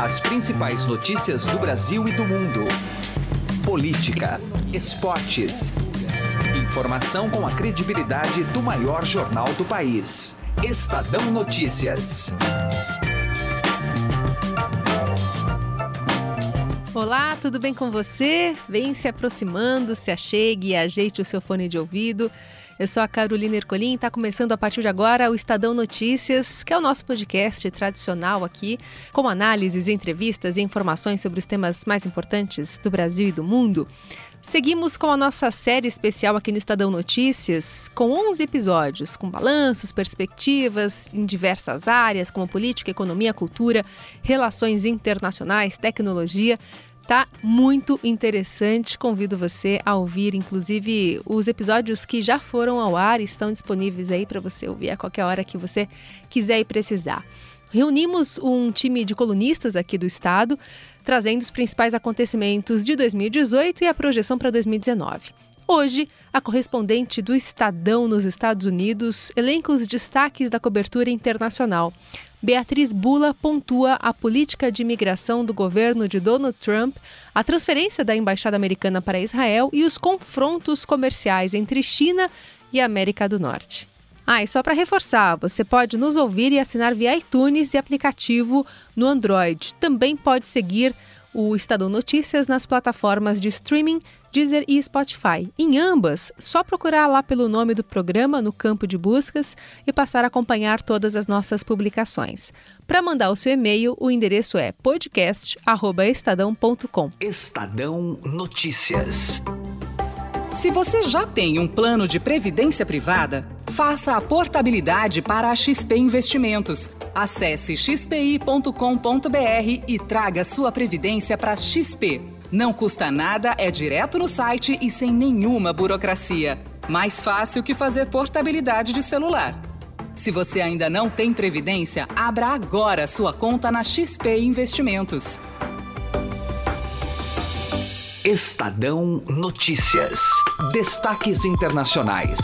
As principais notícias do Brasil e do mundo. Política, esportes. Informação com a credibilidade do maior jornal do país. Estadão Notícias. Olá, tudo bem com você? Vem se aproximando, se achegue e ajeite o seu fone de ouvido. Eu sou a Carolina Ercolim e está começando a partir de agora o Estadão Notícias, que é o nosso podcast tradicional aqui, com análises, entrevistas e informações sobre os temas mais importantes do Brasil e do mundo. Seguimos com a nossa série especial aqui no Estadão Notícias, com 11 episódios, com balanços, perspectivas em diversas áreas, como política, economia, cultura, relações internacionais, tecnologia. Tá muito interessante. Convido você a ouvir, inclusive, os episódios que já foram ao ar estão disponíveis aí para você ouvir a qualquer hora que você quiser e precisar. Reunimos um time de colunistas aqui do estado, trazendo os principais acontecimentos de 2018 e a projeção para 2019. Hoje, a correspondente do Estadão nos Estados Unidos elenca os destaques da cobertura internacional. Beatriz Bula pontua a política de imigração do governo de Donald Trump, a transferência da embaixada americana para Israel e os confrontos comerciais entre China e América do Norte. Ah, e só para reforçar, você pode nos ouvir e assinar via iTunes e aplicativo no Android. Também pode seguir o Estadão Notícias nas plataformas de streaming Deezer e Spotify. Em ambas, só procurar lá pelo nome do programa no campo de buscas e passar a acompanhar todas as nossas publicações. Para mandar o seu e-mail, o endereço é podcast@estadão.com. Estadão Notícias. Se você já tem um plano de previdência privada, faça a portabilidade para a XP Investimentos. Acesse xpi.com.br e traga sua previdência para XP. Não custa nada, é direto no site e sem nenhuma burocracia. Mais fácil que fazer portabilidade de celular. Se você ainda não tem previdência, abra agora sua conta na XP Investimentos. Estadão Notícias. Destaques internacionais.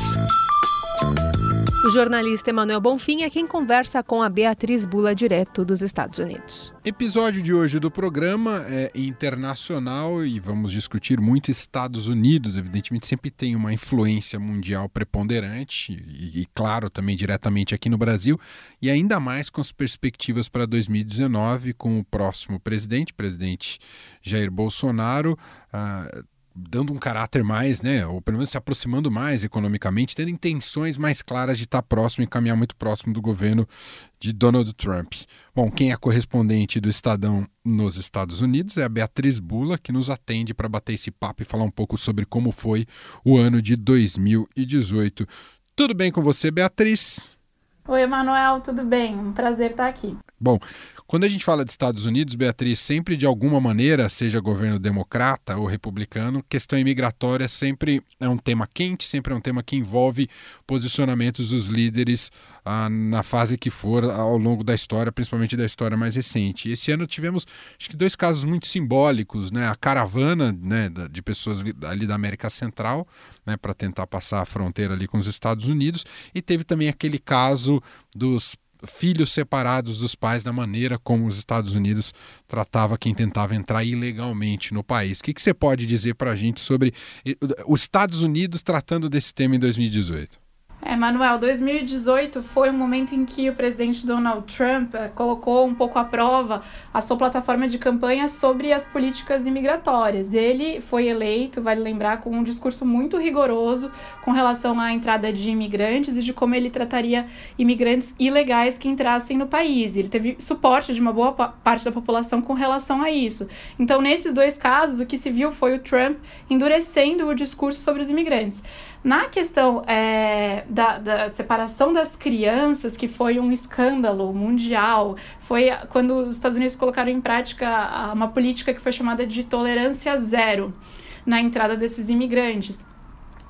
O jornalista Emanuel Bonfim é quem conversa com a Beatriz Bula, direto dos Estados Unidos. Episódio de hoje do programa é internacional e vamos discutir muito Estados Unidos. Evidentemente, sempre tem uma influência mundial preponderante e, e claro, também diretamente aqui no Brasil, e ainda mais com as perspectivas para 2019, com o próximo presidente, presidente Jair Bolsonaro. Uh, dando um caráter mais, né, ou pelo menos se aproximando mais economicamente, tendo intenções mais claras de estar próximo e caminhar muito próximo do governo de Donald Trump. Bom, quem é correspondente do Estadão nos Estados Unidos é a Beatriz Bula, que nos atende para bater esse papo e falar um pouco sobre como foi o ano de 2018. Tudo bem com você, Beatriz? Oi, Emanuel, tudo bem? Um prazer estar aqui. Bom, quando a gente fala de Estados Unidos, Beatriz, sempre de alguma maneira, seja governo democrata ou republicano, questão imigratória sempre é um tema quente, sempre é um tema que envolve posicionamentos dos líderes ah, na fase que for ao longo da história, principalmente da história mais recente. Esse ano tivemos, acho que, dois casos muito simbólicos, né? A caravana né, de pessoas ali da América Central, né, para tentar passar a fronteira ali com os Estados Unidos, e teve também aquele caso dos filhos separados dos pais da maneira como os Estados Unidos tratava quem tentava entrar ilegalmente no país. O que, que você pode dizer para a gente sobre os Estados Unidos tratando desse tema em 2018? É, Manuel, 2018 foi um momento em que o presidente Donald Trump eh, colocou um pouco à prova a sua plataforma de campanha sobre as políticas imigratórias. Ele foi eleito, vale lembrar, com um discurso muito rigoroso com relação à entrada de imigrantes e de como ele trataria imigrantes ilegais que entrassem no país. Ele teve suporte de uma boa parte da população com relação a isso. Então, nesses dois casos, o que se viu foi o Trump endurecendo o discurso sobre os imigrantes. Na questão é, da, da, separação das crianças, que foi um escândalo mundial, foi quando os Estados Unidos colocaram em prática uma política que foi chamada de tolerância zero na entrada desses imigrantes.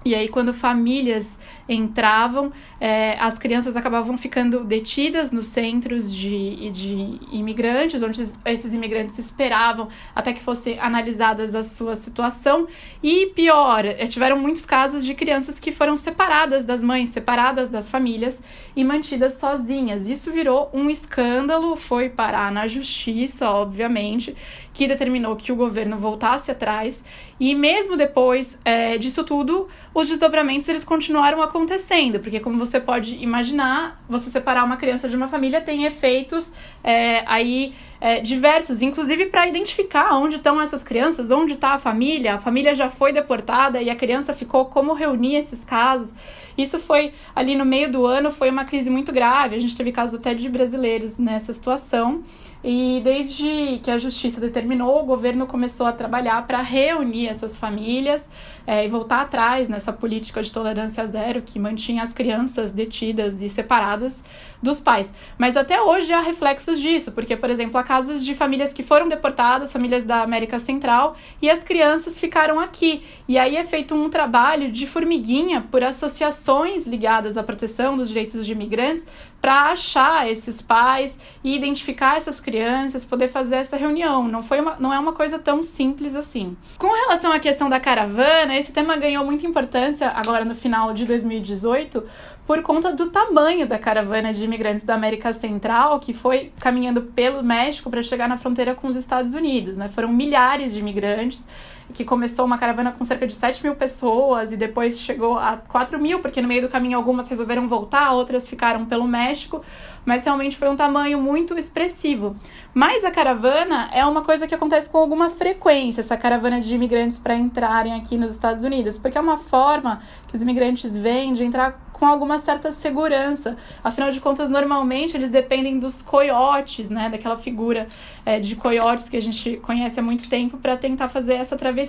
E aí, quando famílias entravam, é, as crianças acabavam ficando detidas nos centros de, de imigrantes, onde esses imigrantes esperavam até que fosse analisadas a sua situação. E pior, é, tiveram muitos casos de crianças que foram separadas das mães, separadas das famílias e mantidas sozinhas. Isso virou um escândalo, foi parar na justiça, obviamente, que determinou que o governo voltasse atrás. E mesmo depois é, disso tudo, os desdobramentos eles continuaram acontecendo, porque como você pode imaginar, você separar uma criança de uma família tem efeitos é, aí é, diversos, inclusive para identificar onde estão essas crianças, onde está a família, a família já foi deportada e a criança ficou, como reunir esses casos. Isso foi ali no meio do ano, foi uma crise muito grave. A gente teve casos até de brasileiros nessa situação. E desde que a justiça determinou, o governo começou a trabalhar para reunir essas famílias é, e voltar atrás nessa política de tolerância zero que mantinha as crianças detidas e separadas dos pais. Mas até hoje há reflexos disso, porque, por exemplo, há casos de famílias que foram deportadas, famílias da América Central, e as crianças ficaram aqui. E aí é feito um trabalho de formiguinha por associações ligadas à proteção dos direitos de imigrantes para achar esses pais e identificar essas crianças, poder fazer essa reunião. Não foi uma, não é uma coisa tão simples assim. Com relação à questão da caravana, esse tema ganhou muita importância agora no final de 2018 por conta do tamanho da caravana de imigrantes da América Central que foi caminhando pelo México para chegar na fronteira com os Estados Unidos. Né? Foram milhares de imigrantes que começou uma caravana com cerca de 7 mil pessoas e depois chegou a 4 mil, porque no meio do caminho algumas resolveram voltar, outras ficaram pelo México, mas realmente foi um tamanho muito expressivo. Mas a caravana é uma coisa que acontece com alguma frequência, essa caravana de imigrantes para entrarem aqui nos Estados Unidos, porque é uma forma que os imigrantes vêm de entrar com alguma certa segurança. Afinal de contas, normalmente eles dependem dos coiotes, né? Daquela figura é, de coiotes que a gente conhece há muito tempo para tentar fazer essa travessia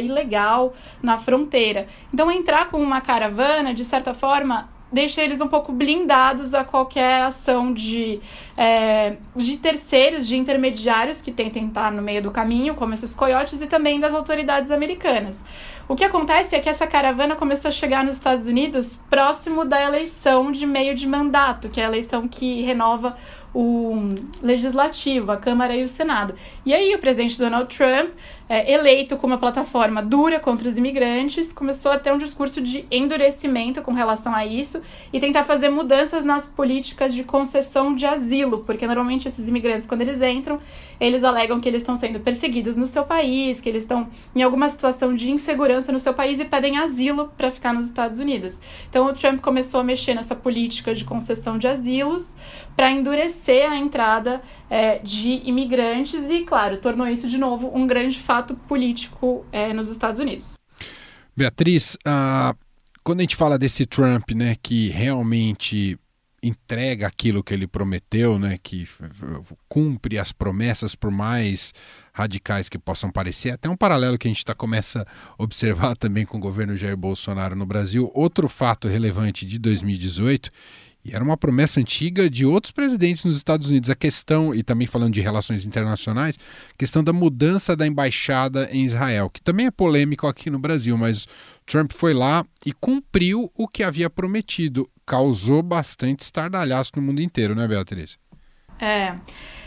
ilegal na fronteira. Então, entrar com uma caravana, de certa forma, deixa eles um pouco blindados a qualquer ação de, é, de terceiros, de intermediários que tentem estar no meio do caminho, como esses coiotes, e também das autoridades americanas. O que acontece é que essa caravana começou a chegar nos Estados Unidos próximo da eleição de meio de mandato, que é a eleição que renova o legislativo, a Câmara e o Senado. E aí o presidente Donald Trump, é, eleito com uma plataforma dura contra os imigrantes, começou a ter um discurso de endurecimento com relação a isso e tentar fazer mudanças nas políticas de concessão de asilo, porque normalmente esses imigrantes, quando eles entram, eles alegam que eles estão sendo perseguidos no seu país, que eles estão em alguma situação de insegurança no seu país e pedem asilo para ficar nos Estados Unidos. Então o Trump começou a mexer nessa política de concessão de asilos para endurecer a entrada é, de imigrantes e, claro, tornou isso de novo um grande fato político é, nos Estados Unidos. Beatriz, uh, quando a gente fala desse Trump, né, que realmente entrega aquilo que ele prometeu, né, que cumpre as promessas por mais radicais que possam parecer, até um paralelo que a gente tá, começa a observar também com o governo Jair Bolsonaro no Brasil. Outro fato relevante de 2018 e era uma promessa antiga de outros presidentes nos Estados Unidos. A questão, e também falando de relações internacionais, questão da mudança da embaixada em Israel, que também é polêmico aqui no Brasil, mas Trump foi lá e cumpriu o que havia prometido. Causou bastante estardalhaço no mundo inteiro, né, Beatriz? É.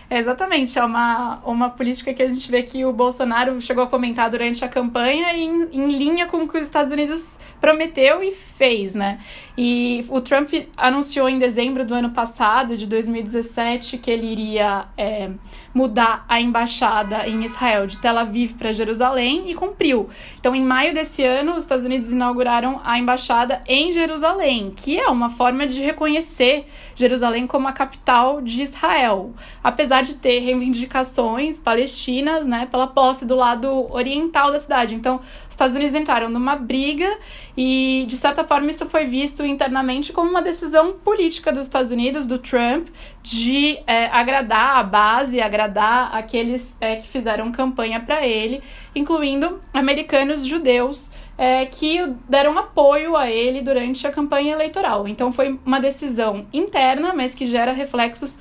Exatamente, é uma, uma política que a gente vê que o Bolsonaro chegou a comentar durante a campanha em, em linha com o que os Estados Unidos prometeu e fez, né? E o Trump anunciou em dezembro do ano passado, de 2017, que ele iria é, mudar a embaixada em Israel de Tel Aviv para Jerusalém e cumpriu. Então, em maio desse ano, os Estados Unidos inauguraram a embaixada em Jerusalém, que é uma forma de reconhecer Jerusalém como a capital de Israel. Apesar de ter reivindicações palestinas, né, pela posse do lado oriental da cidade. Então, os Estados Unidos entraram numa briga e, de certa forma, isso foi visto internamente como uma decisão política dos Estados Unidos, do Trump, de é, agradar a base, agradar aqueles é, que fizeram campanha para ele, incluindo americanos judeus é, que deram apoio a ele durante a campanha eleitoral. Então, foi uma decisão interna, mas que gera reflexos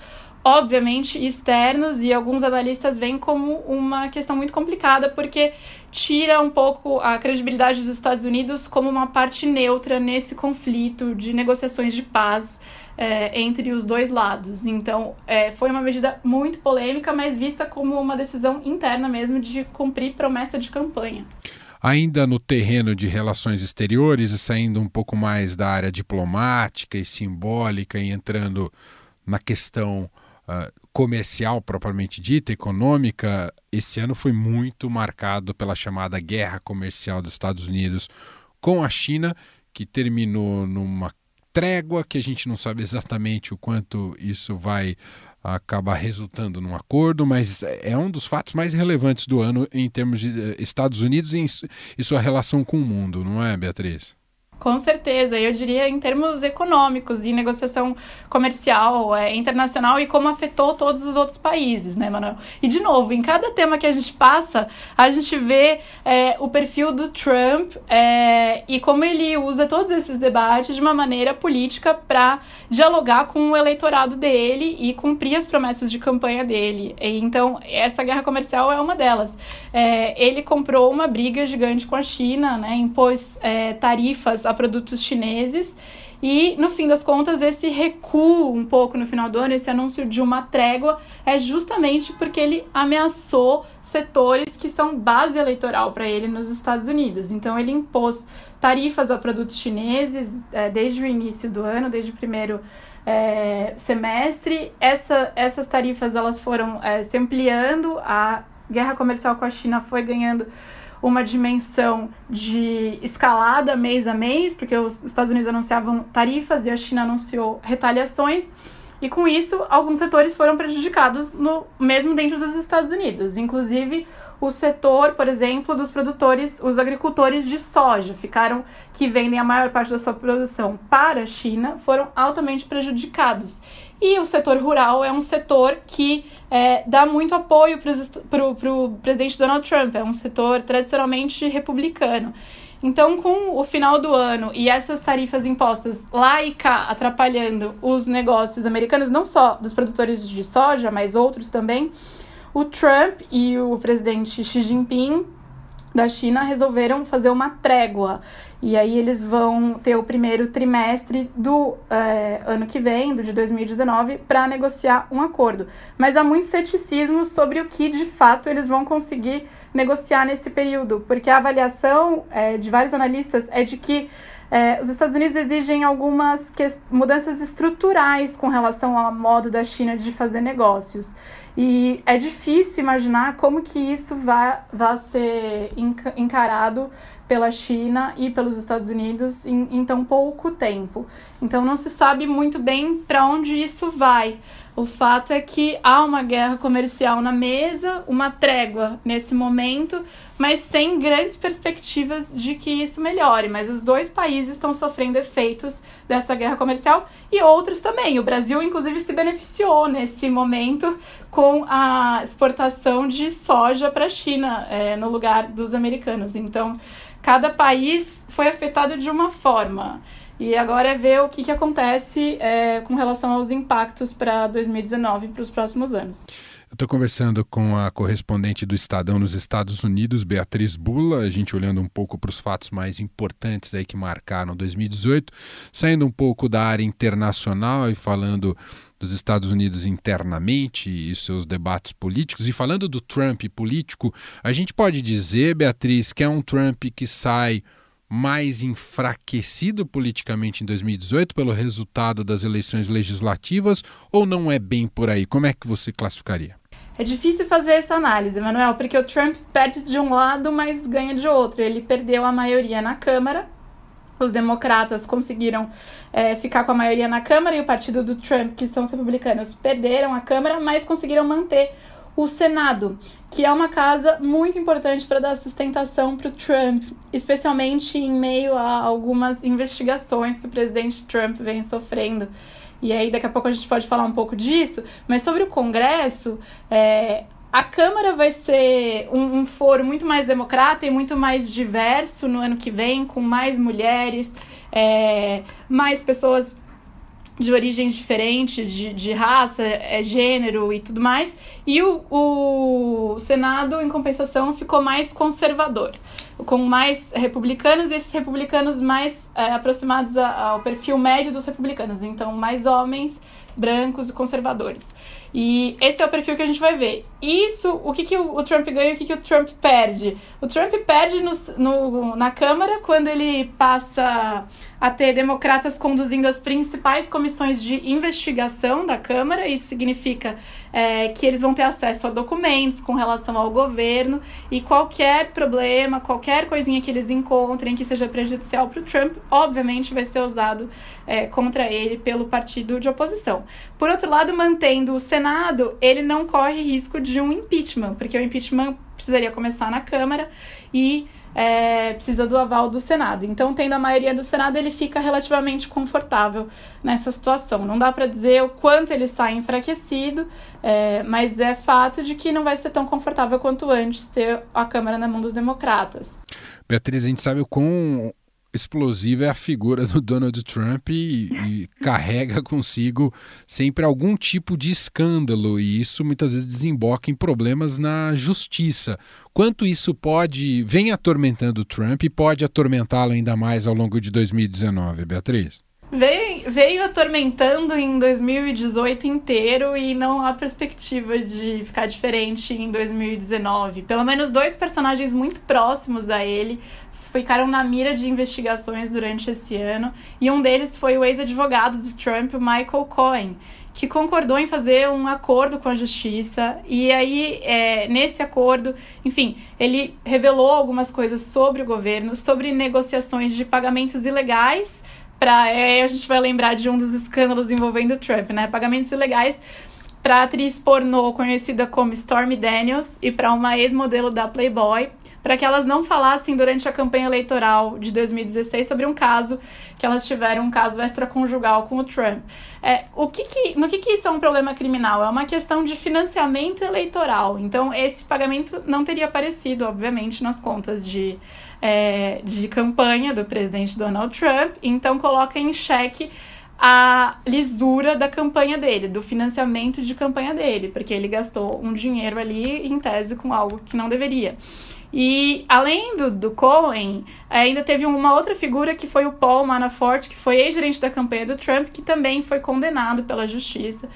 obviamente, externos e alguns analistas veem como uma questão muito complicada, porque tira um pouco a credibilidade dos Estados Unidos como uma parte neutra nesse conflito de negociações de paz é, entre os dois lados. Então, é, foi uma medida muito polêmica, mas vista como uma decisão interna mesmo de cumprir promessa de campanha. Ainda no terreno de relações exteriores e saindo um pouco mais da área diplomática e simbólica e entrando na questão uh, comercial propriamente dita, econômica, esse ano foi muito marcado pela chamada guerra comercial dos Estados Unidos com a China, que terminou numa trégua que a gente não sabe exatamente o quanto isso vai acabar resultando num acordo, mas é um dos fatos mais relevantes do ano em termos de eh, Estados Unidos e sua relação com o mundo, não é, Beatriz? Com certeza, eu diria em termos econômicos e negociação comercial é, internacional e como afetou todos os outros países, né, Manuel? E de novo, em cada tema que a gente passa, a gente vê é, o perfil do Trump é, e como ele usa todos esses debates de uma maneira política para dialogar com o eleitorado dele e cumprir as promessas de campanha dele. Então, essa guerra comercial é uma delas. É, ele comprou uma briga gigante com a China, né, impôs é, tarifas a produtos chineses. E, no fim das contas, esse recuo um pouco no final do ano, esse anúncio de uma trégua, é justamente porque ele ameaçou setores que são base eleitoral para ele nos Estados Unidos. Então, ele impôs tarifas a produtos chineses é, desde o início do ano, desde o primeiro é, semestre. Essa, essas tarifas elas foram é, se ampliando, a guerra comercial com a China foi ganhando uma dimensão de escalada mês a mês, porque os Estados Unidos anunciavam tarifas e a China anunciou retaliações. E com isso, alguns setores foram prejudicados no, mesmo dentro dos Estados Unidos, inclusive o setor, por exemplo, dos produtores, os agricultores de soja, ficaram que vendem a maior parte da sua produção para a China, foram altamente prejudicados. E o setor rural é um setor que é, dá muito apoio para o presidente Donald Trump, é um setor tradicionalmente republicano. Então, com o final do ano e essas tarifas impostas lá e cá atrapalhando os negócios americanos, não só dos produtores de soja, mas outros também, o Trump e o presidente Xi Jinping da China resolveram fazer uma trégua. E aí eles vão ter o primeiro trimestre do é, ano que vem, do de 2019, para negociar um acordo. Mas há muito ceticismo sobre o que de fato eles vão conseguir negociar nesse período, porque a avaliação é, de vários analistas é de que é, os Estados Unidos exigem algumas mudanças estruturais com relação ao modo da China de fazer negócios. E é difícil imaginar como que isso vai, vai ser encarado pela China e pelos Estados Unidos em, em tão pouco tempo. Então não se sabe muito bem para onde isso vai. O fato é que há uma guerra comercial na mesa, uma trégua nesse momento, mas sem grandes perspectivas de que isso melhore. Mas os dois países estão sofrendo efeitos dessa guerra comercial e outros também. O Brasil, inclusive, se beneficiou nesse momento com a exportação de soja para a China, é, no lugar dos americanos. Então, cada país foi afetado de uma forma. E agora é ver o que, que acontece é, com relação aos impactos para 2019 e para os próximos anos. Eu estou conversando com a correspondente do Estadão nos Estados Unidos, Beatriz Bula, a gente olhando um pouco para os fatos mais importantes aí que marcaram 2018, saindo um pouco da área internacional e falando dos Estados Unidos internamente e seus debates políticos, e falando do Trump político, a gente pode dizer, Beatriz, que é um Trump que sai mais enfraquecido politicamente em 2018 pelo resultado das eleições legislativas ou não é bem por aí? Como é que você classificaria? É difícil fazer essa análise, Manuel, porque o Trump perde de um lado, mas ganha de outro. Ele perdeu a maioria na Câmara. Os democratas conseguiram é, ficar com a maioria na Câmara e o partido do Trump, que são os republicanos, perderam a Câmara, mas conseguiram manter o Senado, que é uma casa muito importante para dar sustentação para o Trump, especialmente em meio a algumas investigações que o presidente Trump vem sofrendo. E aí, daqui a pouco a gente pode falar um pouco disso, mas sobre o Congresso, é, a Câmara vai ser um, um, foro muito mais democrata e muito mais diverso no ano que vem, com mais mulheres, é, mais pessoas de origens diferentes, de, de raça, é, gênero e tudo mais. E o, o Senado, em compensação, ficou mais conservador, com mais republicanos e esses republicanos mais é, aproximados ao perfil médio dos republicanos. Então, mais homens brancos e conservadores. E esse é o perfil que a gente vai ver. Isso, o que, que o, Trump ganha e o que, que o Trump perde? O Trump perde no, no, na Câmara quando ele passa a ter democratas conduzindo as principais comissões de investigação da Câmara. Isso significa é, que eles vão ter acesso a documentos com relação ao governo e qualquer problema, qualquer coisinha que eles encontrem que seja prejudicial para o Trump, obviamente vai ser usado é, contra ele pelo partido de oposição. Por outro lado, mantendo o Senado, ele não corre risco de um impeachment, porque o impeachment precisaria começar na Câmara e é, precisa do aval do Senado. Então, tendo a maioria do Senado, ele fica relativamente confortável nessa situação. Não dá para dizer o quanto ele sai enfraquecido, é, mas é fato de que não vai ser tão confortável quanto antes ter a Câmara na mão dos democratas. Beatriz, a gente sabe o quão explosiva é a figura do Donald Trump e, e, carrega consigo sempre algum tipo de escândalo e isso muitas vezes desemboca em problemas na justiça. Quanto isso pode vem atormentando o Trump e pode atormentá-lo ainda mais ao longo de 2019, Beatriz? Veio, veio atormentando em 2018 inteiro e não há perspectiva de ficar diferente em 2019. Pelo menos dois personagens muito próximos a ele ficaram na mira de investigações durante esse ano, e um deles foi o ex-advogado do Trump, Michael Cohen, que concordou em fazer um acordo com a justiça. E aí, é, nesse acordo, enfim, ele revelou algumas coisas sobre o governo, sobre negociações de pagamentos ilegais. Para é, a gente vai lembrar de um dos escândalos envolvendo o Trump, né? Pagamentos ilegais para atriz pornô conhecida como Stormy Daniels e para uma ex-modelo da Playboy, para que elas não falassem durante a campanha eleitoral de 2016 sobre um caso que elas tiveram, um caso extraconjugal com o Trump. É, o que que, no que, que isso é um problema criminal? É uma questão de financiamento eleitoral. Então, esse pagamento não teria aparecido, obviamente, nas contas de, é, de campanha do presidente Donald Trump. Então, coloca em xeque a lisura da campanha dele, do financiamento de campanha dele, porque ele gastou um dinheiro ali em tese com algo que não deveria. E além do, do Cohen, ainda teve uma outra figura que foi o Paul Manafort, que foi ex-gerente da campanha do Trump, que também foi condenado pela justiça.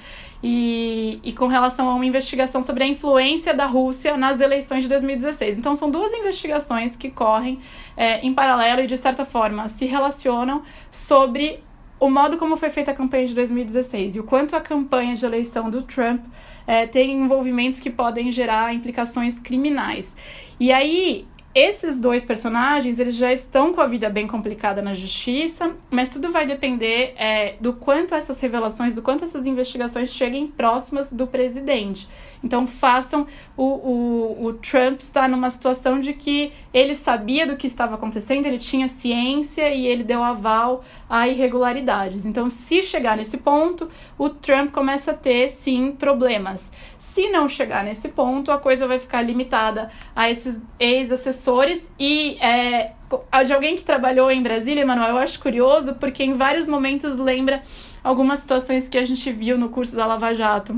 E, e com relação a uma investigação sobre a influência da Rússia nas eleições de 2016. Então, são duas investigações que correm é, em paralelo e, de certa forma, se relacionam sobre o modo como foi feita a campanha de 2016 e o quanto a campanha de eleição do Trump é, tem envolvimentos que podem gerar implicações criminais. E aí, esses dois personagens, eles já estão com a vida bem complicada na justiça, mas tudo vai depender é, do quanto essas revelações, do quanto essas investigações cheguem próximas do presidente. Então, façam. O, o, o Trump está numa situação de que ele sabia do que estava acontecendo, ele tinha ciência e ele deu aval a irregularidades. Então, se chegar nesse ponto, o Trump começa a ter, sim, problemas. Se não chegar nesse ponto, a coisa vai ficar limitada a esses ex-assessores e é, de alguém que trabalhou em Brasília, Manuel, eu acho curioso porque em vários momentos lembra algumas situações que a gente viu no curso da Lava Jato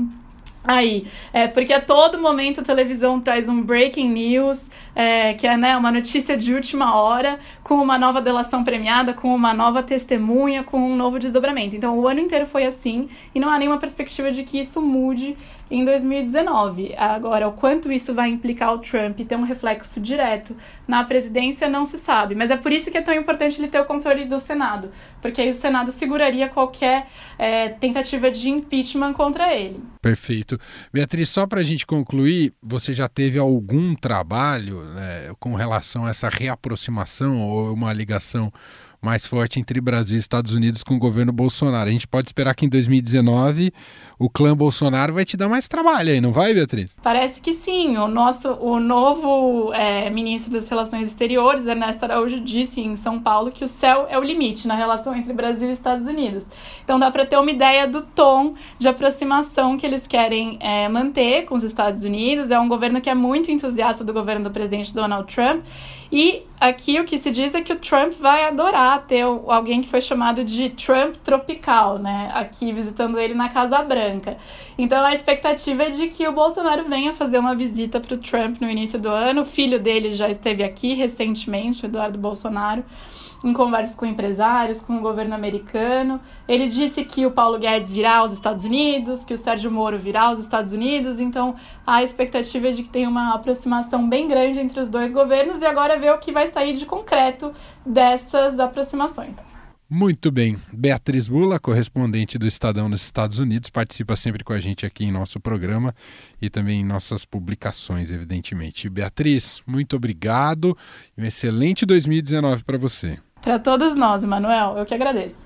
Aí, é, porque a todo momento a televisão traz um breaking news, é, que é né, uma notícia de última hora, com uma nova delação premiada, com uma nova testemunha, com um novo desdobramento. Então, o ano inteiro foi assim, e não há nenhuma perspectiva de que isso mude em 2019. Agora, o quanto isso vai implicar o Trump e ter um reflexo direto na presidência, não se sabe. Mas é por isso que é tão importante ele ter o controle do Senado, porque aí o Senado seguraria qualquer é, tentativa de impeachment contra ele. Perfeito. Beatriz, só para a gente concluir, você já teve algum trabalho né, com relação a essa reaproximação ou uma ligação mais forte entre Brasil e Estados Unidos com o governo Bolsonaro. A gente pode esperar que em 2019 o clã Bolsonaro vai te dar mais trabalho aí, não vai, Beatriz? Parece que sim. O nosso, o novo é, ministro das Relações Exteriores, Ernesto Araújo, disse em São Paulo que o céu é o limite na relação entre Brasil e Estados Unidos. Então dá para ter uma ideia do tom de aproximação que eles querem é, manter com os Estados Unidos. É um governo que é muito entusiasta do governo do presidente Donald Trump e aqui o que se diz é que o Trump vai adorar ter alguém que foi chamado de Trump tropical, né? Aqui visitando ele na Casa Branca. Então a expectativa é de que o Bolsonaro venha fazer uma visita para o Trump no início do ano. O filho dele já esteve aqui recentemente, o Eduardo Bolsonaro em conversas com empresários, com o governo americano. Ele disse que o Paulo Guedes virá aos Estados Unidos, que o Sérgio Moro virá aos Estados Unidos, então a expectativa é de que tenha uma aproximação bem grande entre os dois governos e agora ver o que vai sair de concreto dessas aproximações. Muito bem. Beatriz Bula, correspondente do Estadão nos Estados Unidos, participa sempre com a gente aqui em nosso programa e também em nossas publicações, evidentemente. Beatriz, muito obrigado e um excelente 2019 para você. Para todos nós, Manuel, eu que agradeço.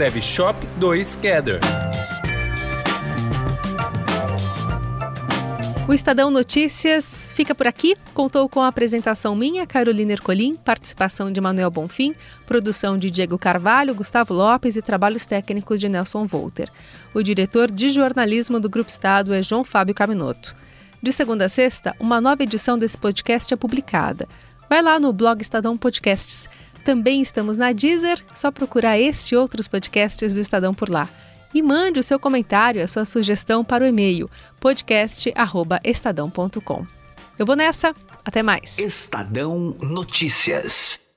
escreve Shop 2 Gather. O Estadão Notícias fica por aqui. Contou com a apresentação minha, Carolina Ercolim, participação de Manuel Bonfim, produção de Diego Carvalho, Gustavo Lopes e trabalhos técnicos de Nelson Volter. O diretor de jornalismo do Grupo Estado é João Fábio Caminoto. De segunda a sexta, uma nova edição desse podcast é publicada. Vai lá no blog Estadão Podcasts. Também estamos na Deezer, só procurar este e outros podcasts do Estadão por lá. E mande o seu comentário, a sua sugestão para o e-mail podcast@estadão.com. Eu vou nessa, até mais. Estadão Notícias.